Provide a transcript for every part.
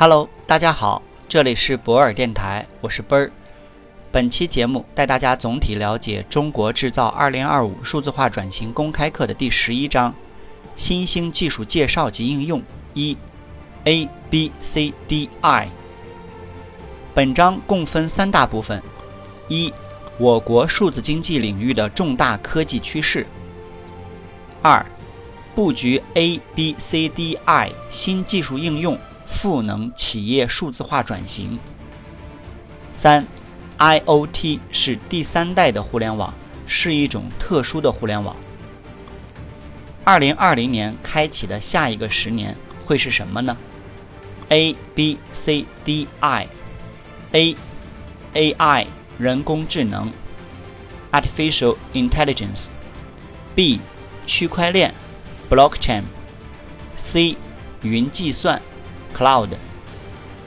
Hello，大家好，这里是博尔电台，我是奔儿。本期节目带大家总体了解《中国制造2025数字化转型公开课》的第十一章：新兴技术介绍及应用一 A B C D I。本章共分三大部分：一、我国数字经济领域的重大科技趋势；二、布局 A B C D I 新技术应用。赋能企业数字化转型。三，IOT 是第三代的互联网，是一种特殊的互联网。二零二零年开启的下一个十年会是什么呢？A B C D I，A，AI 人工智能，Artificial Intelligence，B，区块链，Blockchain，C，云计算。Cloud、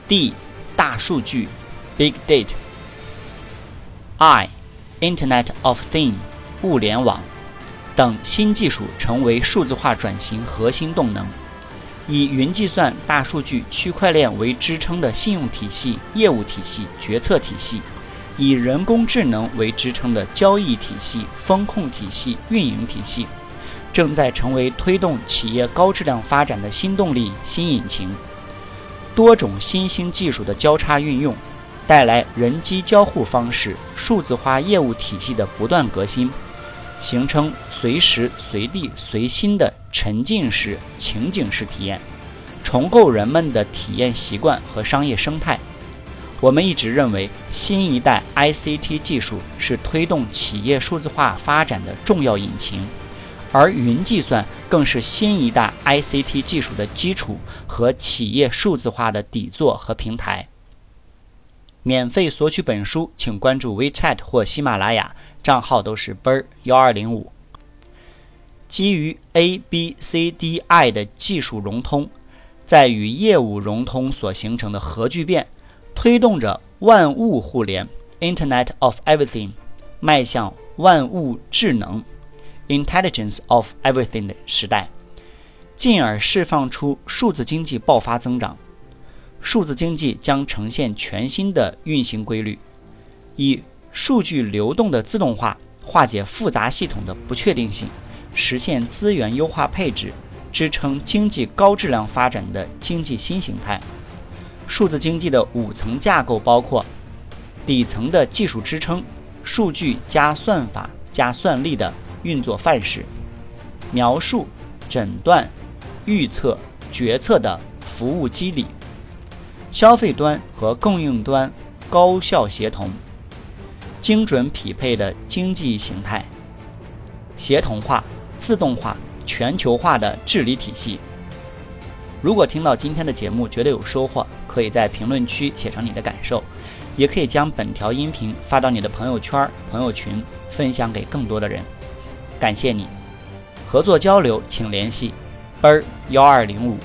D、大数据 Big Data、I、Internet of Things 物联网等新技术成为数字化转型核心动能。以云计算、大数据、区块链为支撑的信用体系、业务体系、决策体系；以人工智能为支撑的交易体系、风控体系、运营体系，正在成为推动企业高质量发展的新动力、新引擎。多种新兴技术的交叉运用，带来人机交互方式数字化业务体系的不断革新，形成随时随地随心的沉浸式、情景式体验，重构人们的体验习惯和商业生态。我们一直认为，新一代 ICT 技术是推动企业数字化发展的重要引擎。而云计算更是新一代 ICT 技术的基础和企业数字化的底座和平台。免费索取本书，请关注 WeChat 或喜马拉雅，账号都是奔儿幺二零五。基于 ABCDI 的技术融通，在与业务融通所形成的核聚变，推动着万物互联 （Internet of Everything） 迈向万物智能。Intelligence of everything 的时代，进而释放出数字经济爆发增长。数字经济将呈现全新的运行规律，以数据流动的自动化化解复杂系统的不确定性，实现资源优化配置，支撑经济高质量发展的经济新形态。数字经济的五层架构包括底层的技术支撑，数据加算法加算力的。运作范式，描述、诊断、预测、决策的服务机理，消费端和供应端高效协同，精准匹配的经济形态，协同化、自动化、全球化的治理体系。如果听到今天的节目觉得有收获，可以在评论区写上你的感受，也可以将本条音频发到你的朋友圈、朋友群，分享给更多的人。感谢你，合作交流请联系奔儿幺二零五。